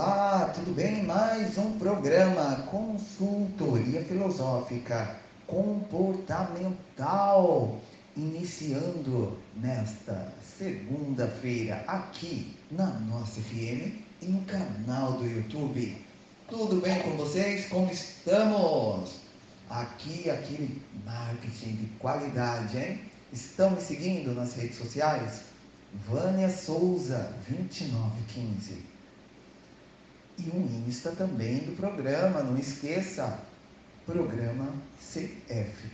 Olá, tudo bem? Mais um programa Consultoria Filosófica Comportamental, iniciando nesta segunda-feira aqui na nossa FM e no canal do YouTube. Tudo bem com vocês? Como estamos? Aqui, aquele marketing de qualidade, hein? Estão me seguindo nas redes sociais? Vânia Souza, 2915. E um Insta também do programa, não esqueça, programa CF.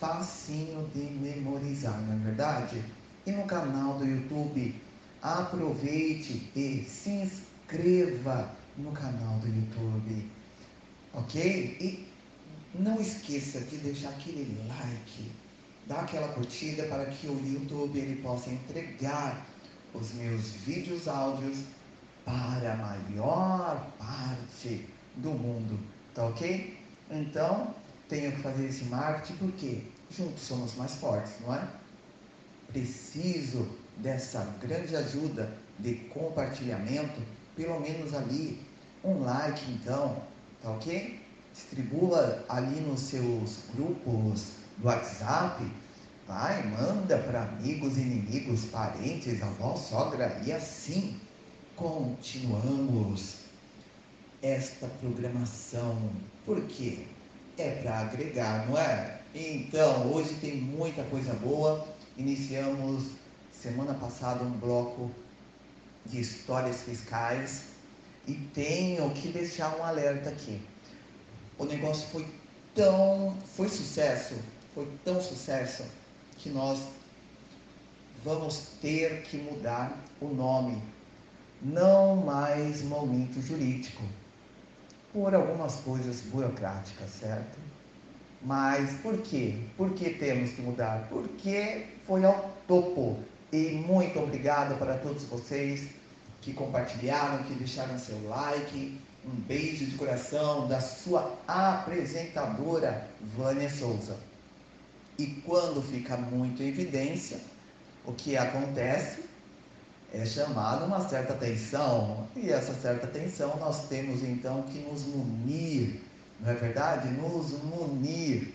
Facinho de memorizar, não é verdade? E no canal do YouTube, aproveite e se inscreva no canal do YouTube, ok? E não esqueça de deixar aquele like dá aquela curtida para que o YouTube ele possa entregar os meus vídeos áudios para a maior parte do mundo, tá ok? Então, tenho que fazer esse marketing porque juntos somos mais fortes, não é? Preciso dessa grande ajuda de compartilhamento, pelo menos ali um like então, tá ok? Distribua ali nos seus grupos do WhatsApp, vai, manda para amigos, inimigos, parentes, avó, sogra e assim continuamos esta programação. Por quê? É para agregar, não é? Então, hoje tem muita coisa boa. Iniciamos semana passada um bloco de histórias fiscais e tenho que deixar um alerta aqui. O negócio foi tão, foi sucesso, foi tão sucesso que nós vamos ter que mudar o nome. Não mais momento jurídico, por algumas coisas burocráticas, certo? Mas por quê? Por que temos que mudar? Porque foi ao topo. E muito obrigado para todos vocês que compartilharam, que deixaram seu like. Um beijo de coração da sua apresentadora, Vânia Souza. E quando fica muito em evidência, o que acontece é chamado uma certa atenção. E essa certa atenção nós temos então que nos munir, não é verdade? Nos munir.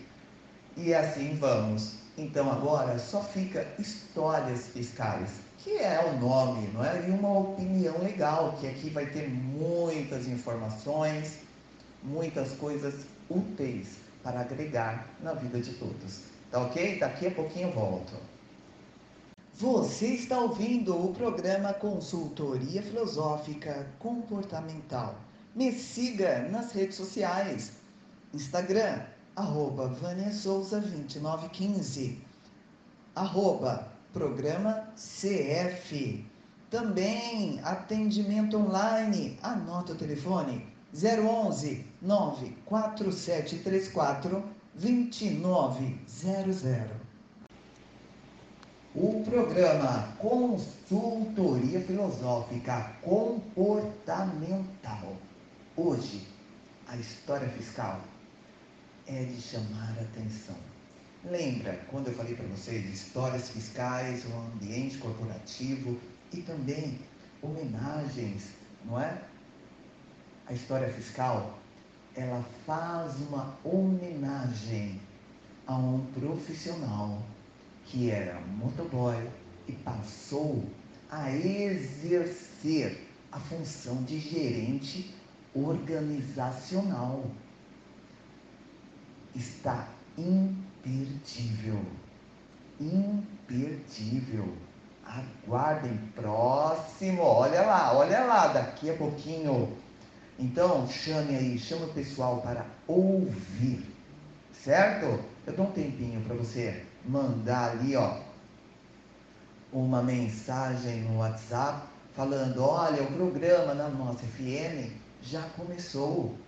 E assim vamos. Então agora só fica histórias fiscais, que é o nome, não é? E uma opinião legal, que aqui vai ter muitas informações, muitas coisas úteis para agregar na vida de todos. Tá ok? Daqui a pouquinho eu volto. Você está ouvindo o programa Consultoria Filosófica Comportamental. Me siga nas redes sociais. Instagram, arroba Vânia Souza 2915. Arroba Programa CF. Também atendimento online. Anota o telefone 011 94734 2900. O programa Consultoria Filosófica Comportamental. Hoje, a história fiscal é de chamar a atenção. Lembra quando eu falei para vocês histórias fiscais, o ambiente corporativo e também homenagens, não é? A história fiscal ela faz uma homenagem a um profissional que era motoboy e passou a exercer a função de gerente organizacional. Está imperdível. Imperdível. Aguardem próximo. Olha lá, olha lá, daqui a pouquinho então, chame aí, chame o pessoal para ouvir, certo? Eu dou um tempinho para você mandar ali, ó, uma mensagem no WhatsApp falando: olha, o programa na nossa FM já começou.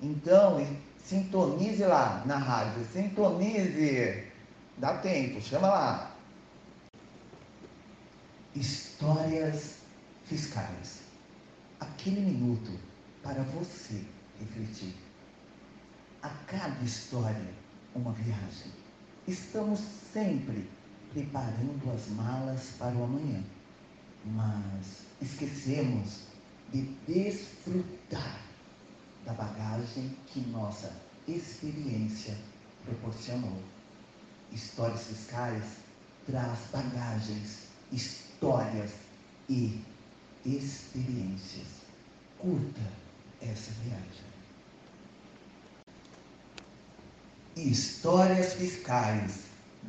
Então, sintonize lá na rádio, sintonize. Dá tempo, chama lá. Histórias fiscais. Aquele minuto para você refletir. A cada história, uma viagem. Estamos sempre preparando as malas para o amanhã, mas esquecemos de desfrutar da bagagem que nossa experiência proporcionou. Histórias fiscais traz bagagens, histórias e experiências. Curta essa viagem. Histórias fiscais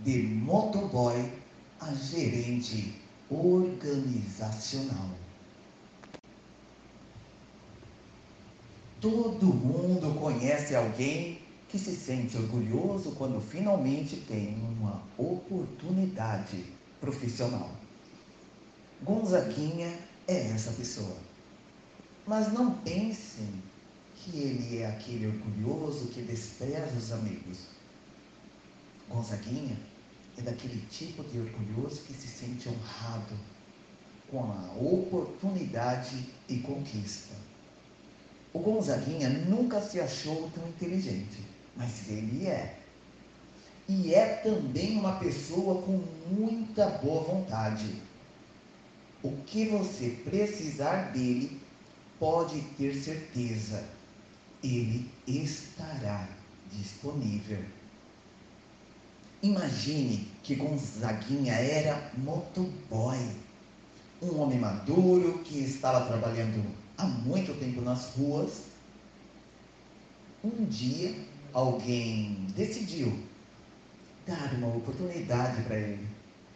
de motoboy a gerente organizacional. Todo mundo conhece alguém que se sente orgulhoso quando finalmente tem uma oportunidade profissional. Gonzaguinha é essa pessoa. Mas não pensem que ele é aquele orgulhoso que despreza os amigos. Gonzaguinha é daquele tipo de orgulhoso que se sente honrado com a oportunidade e conquista. O Gonzaguinha nunca se achou tão inteligente, mas ele é. E é também uma pessoa com muita boa vontade. O que você precisar dele, pode ter certeza, ele estará disponível. Imagine que Gonzaguinha era motoboy, um homem maduro que estava trabalhando há muito tempo nas ruas. Um dia, alguém decidiu dar uma oportunidade para ele,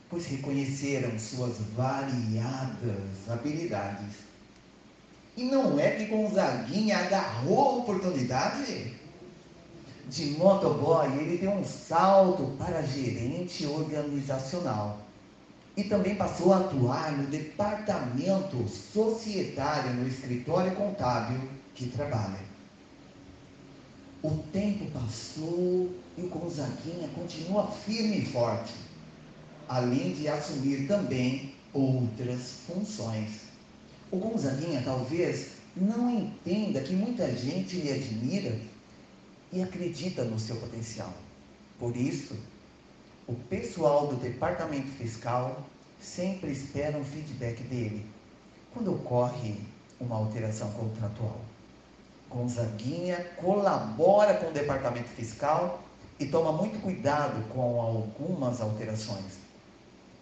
pois reconheceram suas variadas habilidades. E não é que Gonzaguinha agarrou a oportunidade? De motoboy, ele deu um salto para gerente organizacional e também passou a atuar no departamento societário no escritório contábil que trabalha. O tempo passou e o Gonzaguinha continua firme e forte, além de assumir também outras funções. O Gonzaguinha talvez não entenda que muita gente lhe admira e acredita no seu potencial. Por isso, o pessoal do departamento fiscal sempre espera um feedback dele quando ocorre uma alteração contratual. Gonzaguinha colabora com o departamento fiscal e toma muito cuidado com algumas alterações.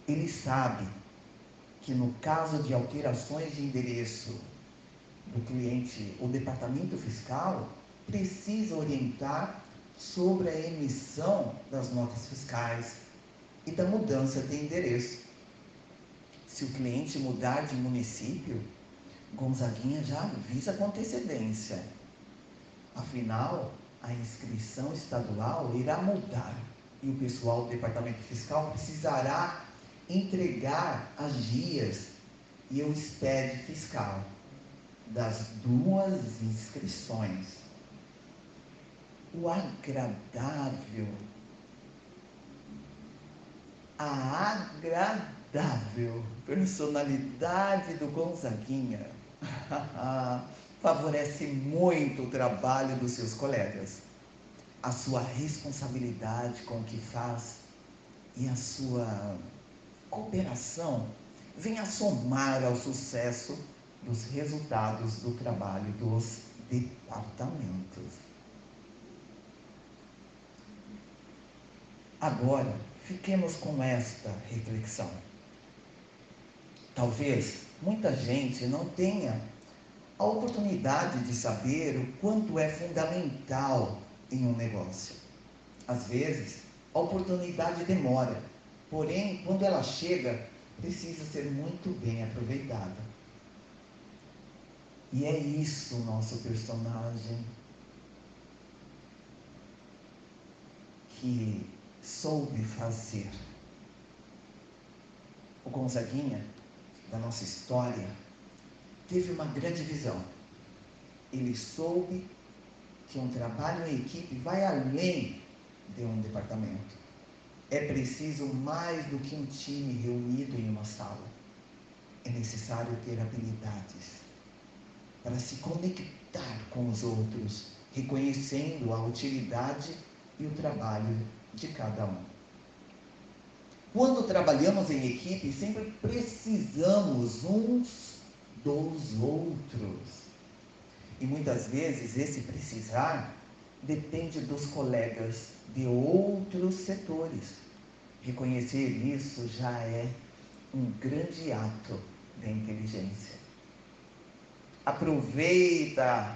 Ele sabe que no caso de alterações de endereço do cliente, o departamento fiscal precisa orientar sobre a emissão das notas fiscais e da mudança de endereço. Se o cliente mudar de município, Gonzaguinha já avisa com antecedência. Afinal, a inscrição estadual irá mudar e o pessoal do departamento fiscal precisará entregar as guias e o SPED fiscal das duas inscrições. O agradável, a agradável personalidade do Gonzaguinha favorece muito o trabalho dos seus colegas, a sua responsabilidade com o que faz e a sua cooperação vem a somar ao sucesso dos resultados do trabalho dos departamentos. Agora, fiquemos com esta reflexão. Talvez muita gente não tenha a oportunidade de saber o quanto é fundamental em um negócio. Às vezes, a oportunidade demora, porém, quando ela chega, precisa ser muito bem aproveitada. E é isso o nosso personagem que soube fazer. O Gonzaguinha, da nossa história, teve uma grande visão. Ele soube que um trabalho em equipe vai além de um departamento. É preciso mais do que um time reunido em uma sala. É necessário ter habilidades para se conectar com os outros, reconhecendo a utilidade e o trabalho de cada um. Quando trabalhamos em equipe, sempre precisamos uns dos outros. E muitas vezes esse precisar depende dos colegas de outros setores. Reconhecer isso já é um grande ato de inteligência. Aproveita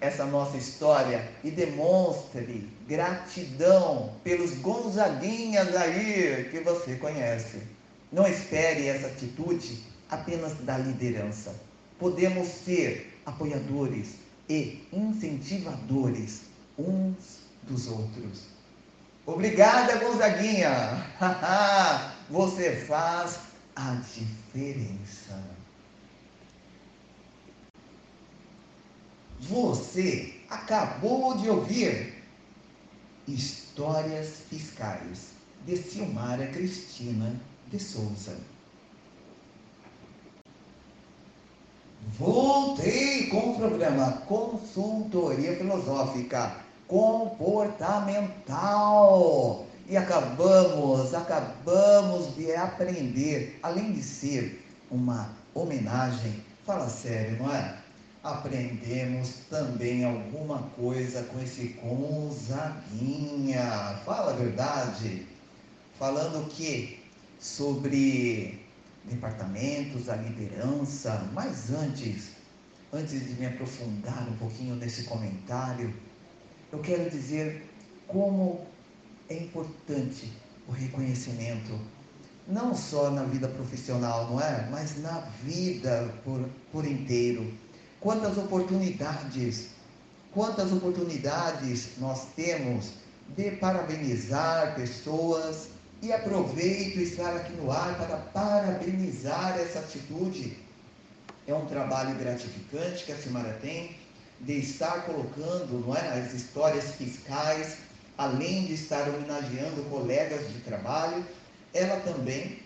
essa nossa história e demonstre gratidão pelos Gonzaguinhas aí que você conhece. Não espere essa atitude apenas da liderança. Podemos ser apoiadores e incentivadores uns dos outros. Obrigada, Gonzaguinha! Você faz a diferença. Você acabou de ouvir Histórias Fiscais de Silmara Cristina de Souza. Voltei com o programa Consultoria Filosófica Comportamental. E acabamos, acabamos de aprender, além de ser uma homenagem, fala sério, não é? Aprendemos também alguma coisa com esse Gonzaguinha. Fala a verdade. Falando que sobre departamentos, a liderança, mas antes, antes de me aprofundar um pouquinho nesse comentário, eu quero dizer como é importante o reconhecimento, não só na vida profissional, não é? Mas na vida por, por inteiro. Quantas oportunidades, quantas oportunidades nós temos de parabenizar pessoas e aproveito estar aqui no ar para parabenizar essa atitude. É um trabalho gratificante que a Simara tem de estar colocando não é, as histórias fiscais, além de estar homenageando colegas de trabalho, ela também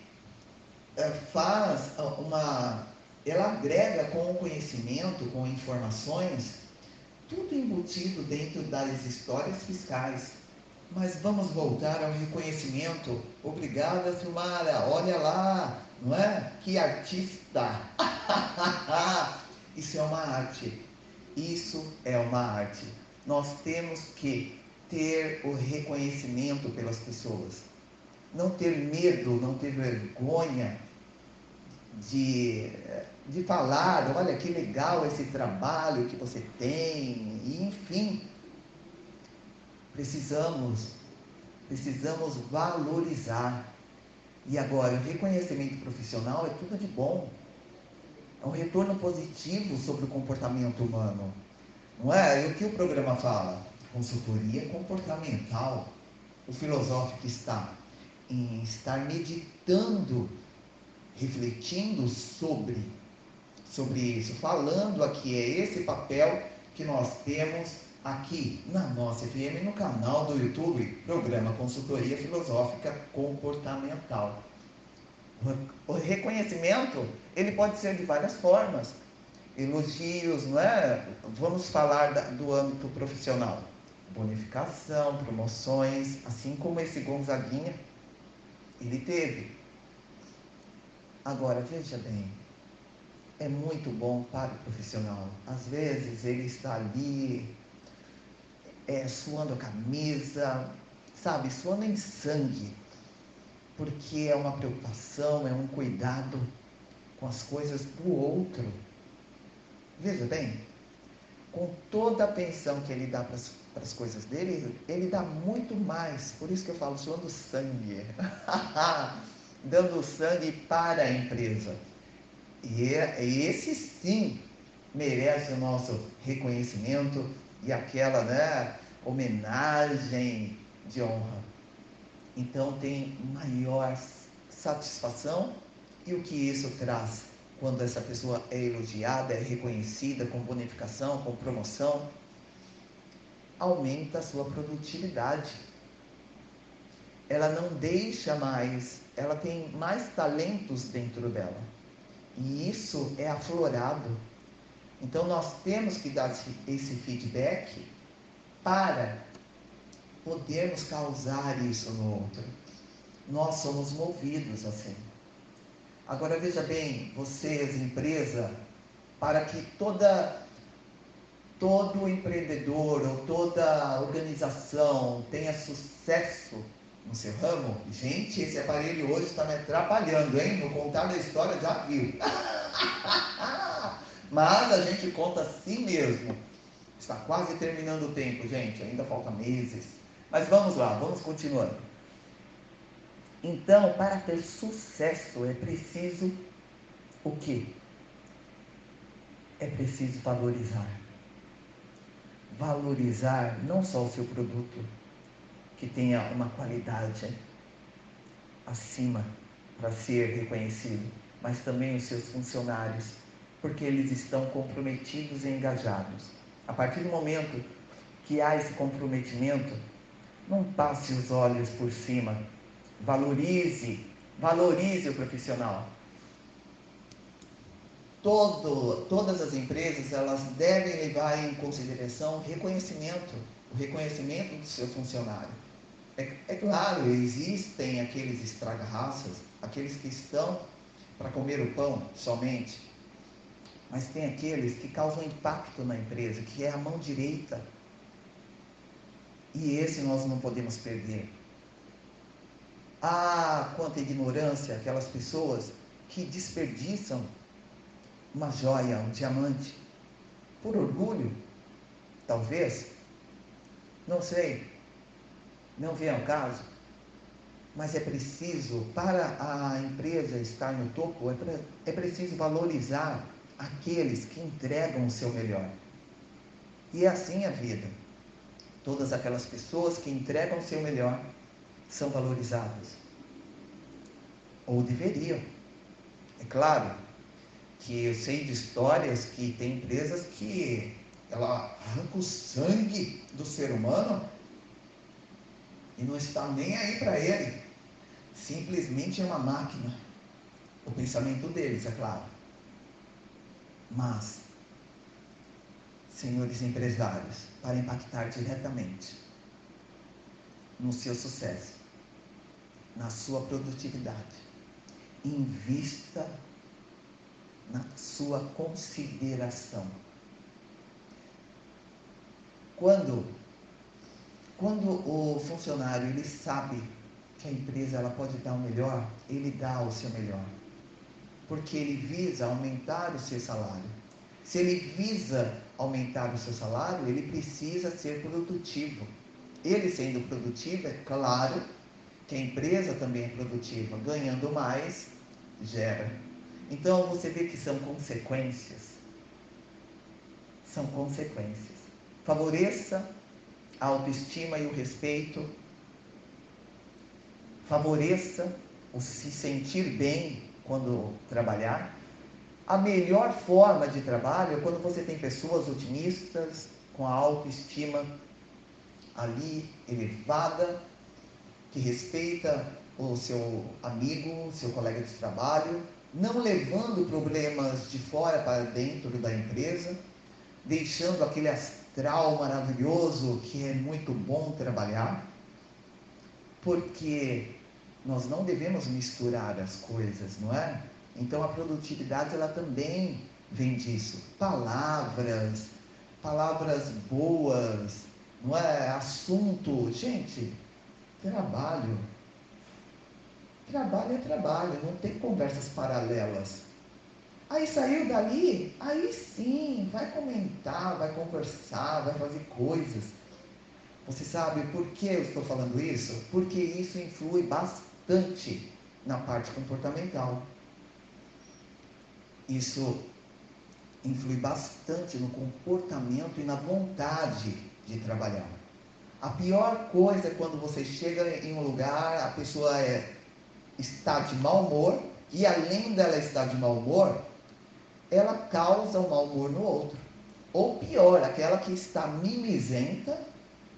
é, faz uma. Ela agrega com o conhecimento, com informações, tudo embutido dentro das histórias fiscais mas vamos voltar ao reconhecimento. Obrigada, Silmara. Olha lá, não é? Que artista! Isso é uma arte. Isso é uma arte. Nós temos que ter o reconhecimento pelas pessoas. Não ter medo, não ter vergonha de, de falar, olha que legal esse trabalho que você tem, e, enfim, Precisamos, precisamos valorizar. E agora, o reconhecimento profissional é tudo de bom. É um retorno positivo sobre o comportamento humano. Não é? E o que o programa fala? Consultoria comportamental. O filosófico está em estar meditando, refletindo sobre, sobre isso, falando aqui, é esse papel que nós temos aqui na nossa FM, no canal do YouTube, programa Consultoria Filosófica Comportamental. O reconhecimento, ele pode ser de várias formas. Elogios, não é? Vamos falar do âmbito profissional. Bonificação, promoções, assim como esse Gonzaguinha, ele teve. Agora, veja bem, é muito bom para o profissional. Às vezes ele está ali é, suando a camisa, sabe, suando em sangue, porque é uma preocupação, é um cuidado com as coisas do outro. Veja bem, com toda a atenção que ele dá para as coisas dele, ele dá muito mais. Por isso que eu falo, suando sangue. Dando sangue para a empresa. E é, esse sim merece o nosso reconhecimento, e aquela né, homenagem de honra. Então tem maior satisfação e o que isso traz quando essa pessoa é elogiada, é reconhecida com bonificação, com promoção, aumenta a sua produtividade. Ela não deixa mais, ela tem mais talentos dentro dela. E isso é aflorado então nós temos que dar esse feedback para podermos causar isso no outro. Nós somos movidos assim. Agora veja bem, vocês, empresa, para que toda todo empreendedor ou toda organização tenha sucesso no seu ramo, gente, esse aparelho hoje está me atrapalhando, hein? No contar da história já viu. Mas a gente conta assim mesmo. Está quase terminando o tempo, gente. Ainda falta meses. Mas vamos lá, vamos continuando. Então, para ter sucesso é preciso o quê? É preciso valorizar. Valorizar não só o seu produto, que tenha uma qualidade acima para ser reconhecido, mas também os seus funcionários, porque eles estão comprometidos e engajados. A partir do momento que há esse comprometimento, não passe os olhos por cima, valorize, valorize o profissional. Todo, todas as empresas elas devem levar em consideração o reconhecimento, o reconhecimento do seu funcionário. É, é claro, existem aqueles estraga-raças, aqueles que estão para comer o pão somente, mas tem aqueles que causam impacto na empresa, que é a mão direita. E esse nós não podemos perder. Ah, quanta ignorância aquelas pessoas que desperdiçam uma joia, um diamante, por orgulho, talvez, não sei, não vem ao caso, mas é preciso, para a empresa estar no topo, é, é preciso valorizar aqueles que entregam o seu melhor. E é assim a vida. Todas aquelas pessoas que entregam o seu melhor são valorizadas. Ou deveriam. É claro que eu sei de histórias que tem empresas que ela arranca o sangue do ser humano e não está nem aí para ele. Simplesmente é uma máquina. O pensamento deles, é claro. Mas, senhores empresários, para impactar diretamente no seu sucesso, na sua produtividade, invista na sua consideração. Quando quando o funcionário ele sabe que a empresa ela pode dar o melhor, ele dá o seu melhor. Porque ele visa aumentar o seu salário. Se ele visa aumentar o seu salário, ele precisa ser produtivo. Ele sendo produtivo, é claro que a empresa também é produtiva. Ganhando mais, gera. Então você vê que são consequências. São consequências. Favoreça a autoestima e o respeito, favoreça o se sentir bem quando trabalhar. A melhor forma de trabalho é quando você tem pessoas otimistas, com a autoestima ali elevada, que respeita o seu amigo, seu colega de trabalho, não levando problemas de fora para dentro da empresa, deixando aquele astral maravilhoso que é muito bom trabalhar, porque nós não devemos misturar as coisas, não é? Então a produtividade ela também vem disso. Palavras, palavras boas, não é? Assunto, gente, trabalho. Trabalho é trabalho, não tem conversas paralelas. Aí saiu dali, aí sim, vai comentar, vai conversar, vai fazer coisas. Você sabe por que eu estou falando isso? Porque isso influi bastante na parte comportamental. Isso influi bastante no comportamento e na vontade de trabalhar. A pior coisa é quando você chega em um lugar, a pessoa é, está de mau humor, e além dela estar de mau humor, ela causa o mau humor no outro. Ou pior, aquela que está mimizenta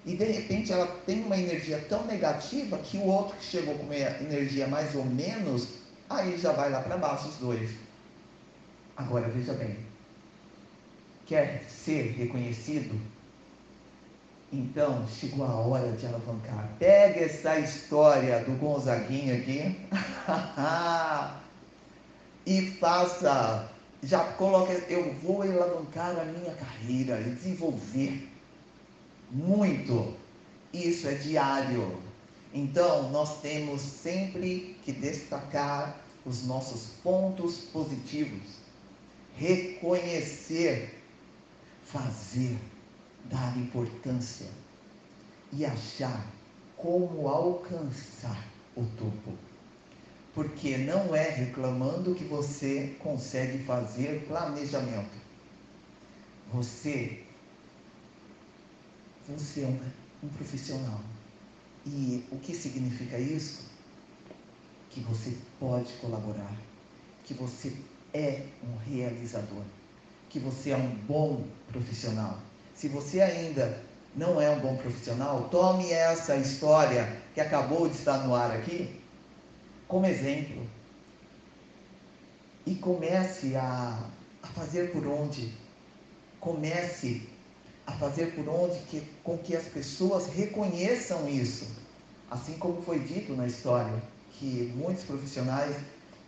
e de repente ela tem uma energia tão negativa que o outro que chegou com uma energia mais ou menos, aí já vai lá para baixo os dois. Agora veja bem, quer ser reconhecido? Então chegou a hora de alavancar. Pega essa história do Gonzaguinha aqui. e faça, já coloque, eu vou alavancar a minha carreira e desenvolver muito. Isso é diário. Então, nós temos sempre que destacar os nossos pontos positivos, reconhecer, fazer, dar importância e achar como alcançar o topo. Porque não é reclamando que você consegue fazer planejamento. Você, você é um, profissional. E o que significa isso? Que você pode colaborar, que você é um realizador, que você é um bom profissional. Se você ainda não é um bom profissional, tome essa história que acabou de estar no ar aqui como exemplo e comece a, a fazer por onde, comece a fazer por onde que, com que as pessoas reconheçam isso, assim como foi dito na história, que muitos profissionais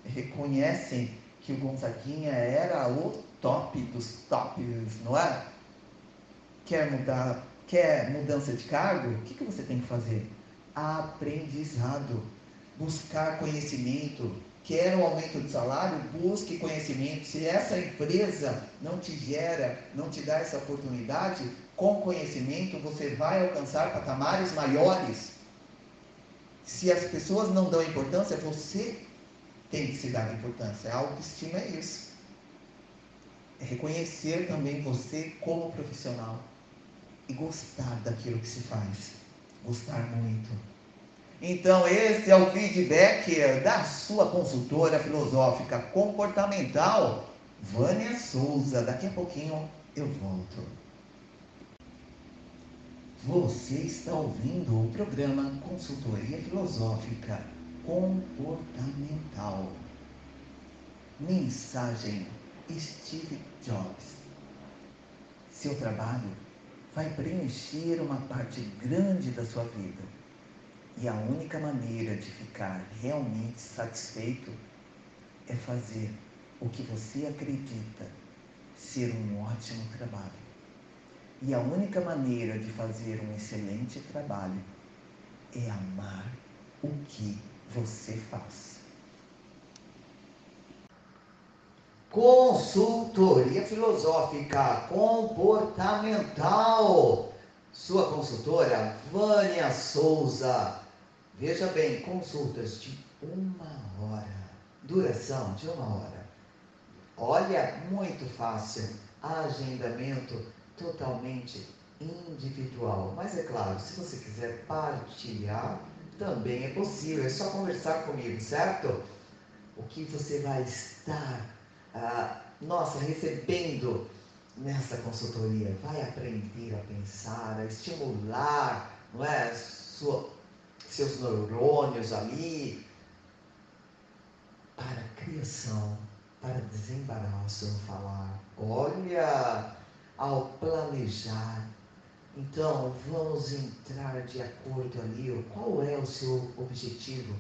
reconhecem que o Gonzaguinha era o top dos tops, não é? Quer mudar Quer mudança de cargo? O que, que você tem que fazer? Aprendizado. Buscar conhecimento. Quer um aumento de salário? Busque conhecimento. Se essa empresa não te gera, não te dá essa oportunidade, com conhecimento você vai alcançar patamares maiores. Se as pessoas não dão importância, você tem que se dar importância. A autoestima é isso. É reconhecer também você como profissional e gostar daquilo que se faz. Gostar muito. Então, esse é o feedback da sua consultora filosófica comportamental, Vânia Souza. Daqui a pouquinho eu volto. Você está ouvindo o programa Consultoria Filosófica Comportamental. Mensagem Steve Jobs. Seu trabalho vai preencher uma parte grande da sua vida. E a única maneira de ficar realmente satisfeito é fazer o que você acredita ser um ótimo trabalho. E a única maneira de fazer um excelente trabalho é amar o que você faz. Consultoria filosófica comportamental. Sua consultora, Vânia Souza. Veja bem, consultas de uma hora. Duração de uma hora. Olha, muito fácil. Agendamento totalmente individual. Mas é claro, se você quiser partilhar, também é possível. É só conversar comigo, certo? O que você vai estar ah, nossa, recebendo nessa consultoria, vai aprender a pensar, a estimular, não é, Sua, seus neurônios ali para a criação, para desembaraço no falar. Olha, ao planejar. Então, vamos entrar de acordo ali. Qual é o seu objetivo?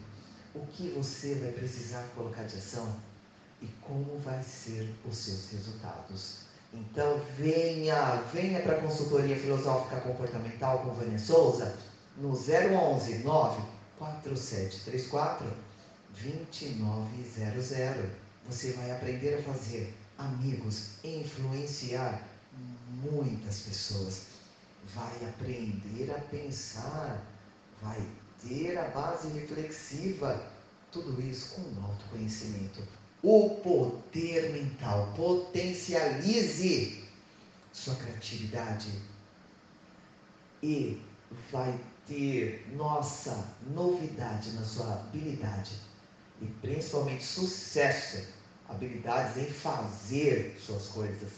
O que você vai precisar colocar de ação? e como vai ser os seus resultados. Então venha, venha para a consultoria filosófica comportamental com Vânia Souza no 011 94734 2900. Você vai aprender a fazer amigos, influenciar muitas pessoas. Vai aprender a pensar, vai ter a base reflexiva, tudo isso com autoconhecimento. O poder mental. Potencialize sua criatividade. E vai ter nossa novidade na sua habilidade. E principalmente sucesso, habilidades em fazer suas coisas,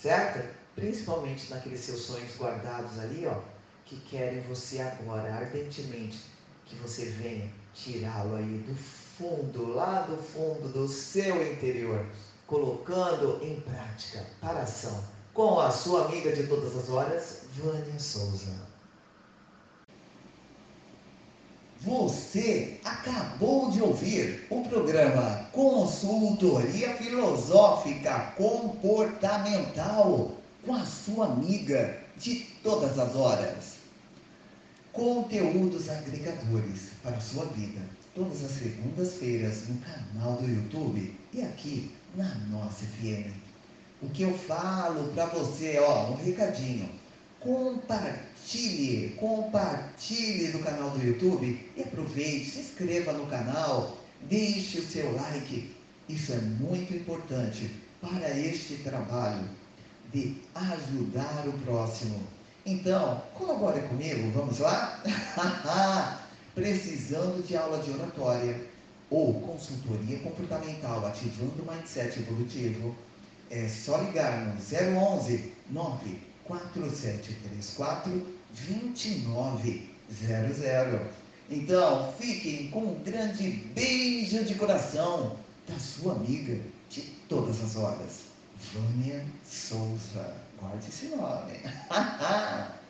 certo? Principalmente naqueles seus sonhos guardados ali, ó, que querem você agora ardentemente que você venha tirá-lo aí do fundo, lá do fundo do seu interior, colocando em prática para ação, com a sua amiga de todas as horas, Vânia Souza. Você acabou de ouvir o programa consultoria filosófica comportamental com a sua amiga de todas as horas. Conteúdos agregadores para a sua vida, todas as segundas-feiras no canal do YouTube e aqui na nossa FM. O que eu falo para você, ó, um recadinho. Compartilhe, compartilhe do canal do YouTube e aproveite, se inscreva no canal, deixe o seu like. Isso é muito importante para este trabalho de ajudar o próximo. Então, colabore comigo, vamos lá? Precisando de aula de oratória ou consultoria comportamental ativando o mindset evolutivo, é só ligar no 011 94734 2900. Então, fiquem com um grande beijo de coração da sua amiga de todas as horas, Vânia Souza. Guarde esse nome.